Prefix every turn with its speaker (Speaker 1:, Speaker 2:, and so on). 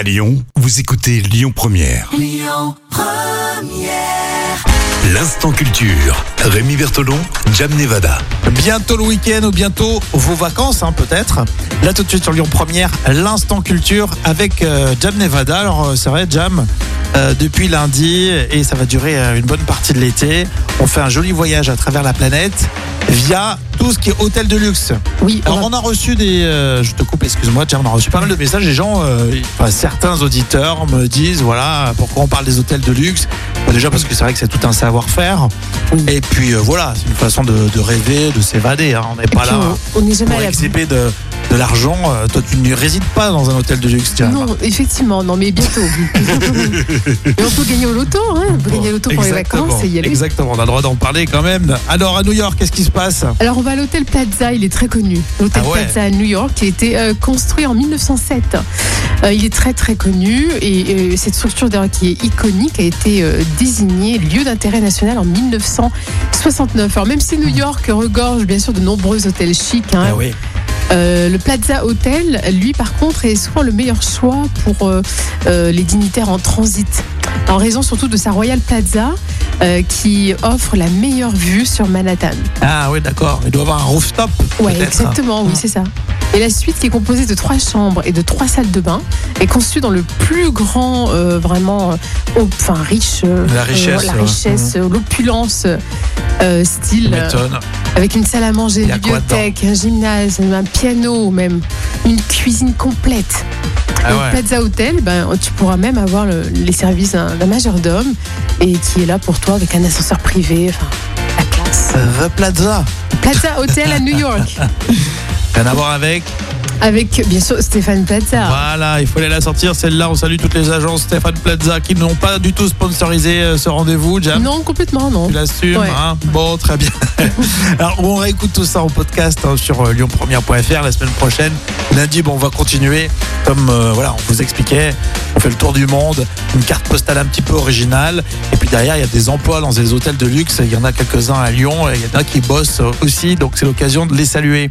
Speaker 1: À Lyon, vous écoutez Lyon Première. L'instant culture. Rémi Bertolon, Jam Nevada.
Speaker 2: Bientôt le week-end ou bientôt vos vacances, hein, peut-être. Là, tout de suite sur Lyon Première, l'instant culture avec euh, Jam Nevada. Alors, euh, c'est vrai, Jam, euh, depuis lundi, et ça va durer euh, une bonne partie de l'été, on fait un joli voyage à travers la planète via tout ce qui est hôtel de luxe.
Speaker 3: Oui, on
Speaker 2: Alors, on a reçu des. euh, je te coupe, excuse-moi, Jam, on a reçu pas mal de messages. Les gens, euh, enfin, certains auditeurs me disent voilà, pourquoi on parle des hôtels de luxe? Bon, Déjà parce que c'est vrai que c'est tout un savoir-faire.
Speaker 3: Oui.
Speaker 2: Et puis euh, voilà, c'est une façon de, de rêver, de s'évader. hein. On n'est pas
Speaker 3: puis,
Speaker 2: là
Speaker 3: on- n'est jamais
Speaker 2: pour exhiber de, de l'argent. Toi, tu ne résides pas dans un hôtel de luxe.
Speaker 3: Non, effectivement, non, mais bientôt. on peut gagner au loto, hein, on peut gagner au loto pour les vacances et y aller.
Speaker 2: Exactement, on a le droit d'en parler quand même. Alors à New York, qu'est-ce qui se passe?
Speaker 3: Alors on va à l'hôtel Plaza, il est très connu. L'hôtel
Speaker 2: Ah ouais.
Speaker 3: Plaza à New York, qui a été euh, construit en 1907. Euh, il est très très connu et euh, cette structure d'ailleurs qui est iconique a été euh, désignée lieu d'intérêt national en 1969. Alors même si New York regorge bien sûr de nombreux hôtels chics, hein,
Speaker 2: Ah oui.
Speaker 3: euh, le Plaza Hotel, lui par contre, est souvent le meilleur choix pour euh, euh, les dignitaires en transit. En raison surtout de sa Royal Plaza euh, qui offre la meilleure vue sur Manhattan.
Speaker 2: Ah oui, d'accord. Il doit avoir un rooftop.
Speaker 3: Ouais,
Speaker 2: peut-être.
Speaker 3: exactement, oui, c'est ça. Et la suite, qui est composée de trois chambres et de trois salles de bain, est conçue dans le plus grand, euh, vraiment, euh, enfin riche, euh,
Speaker 2: La richesse,
Speaker 3: la richesse, euh, l'opulence style. Avec une salle à manger, une bibliothèque, un gymnase, un piano, même une cuisine complète.
Speaker 2: Ah ouais.
Speaker 3: Plaza Hotel, ben, tu pourras même avoir le- les services d'un d'un majordome et qui est là pour toi avec un ascenseur privé, enfin, la classe.
Speaker 2: The Plaza.
Speaker 3: Plaza Hotel à New York.
Speaker 2: Rien à voir avec.
Speaker 3: Avec, bien sûr, Stéphane Plaza.
Speaker 2: Voilà, il fallait la sortir celle-là. On salue toutes les agences Stéphane Plaza qui n'ont pas du tout sponsorisé euh, ce rendez-vous. Jam,
Speaker 3: Non, complètement, non.
Speaker 2: tu l'assumes
Speaker 3: Ouais.
Speaker 2: hein Bon, très bien. Alors, on réécoute tout ça en podcast hein, sur euh, lyonpremière.fr la semaine prochaine. Lundi, bon, on va continuer. Comme euh, voilà, on vous expliquait, on fait le tour du monde, une carte postale un petit peu originale. Et puis derrière, il y a des emplois dans des hôtels de luxe. Il y en a quelques-uns à Lyon. et Il y en a qui bossent aussi. Donc, c'est l'occasion de les saluer.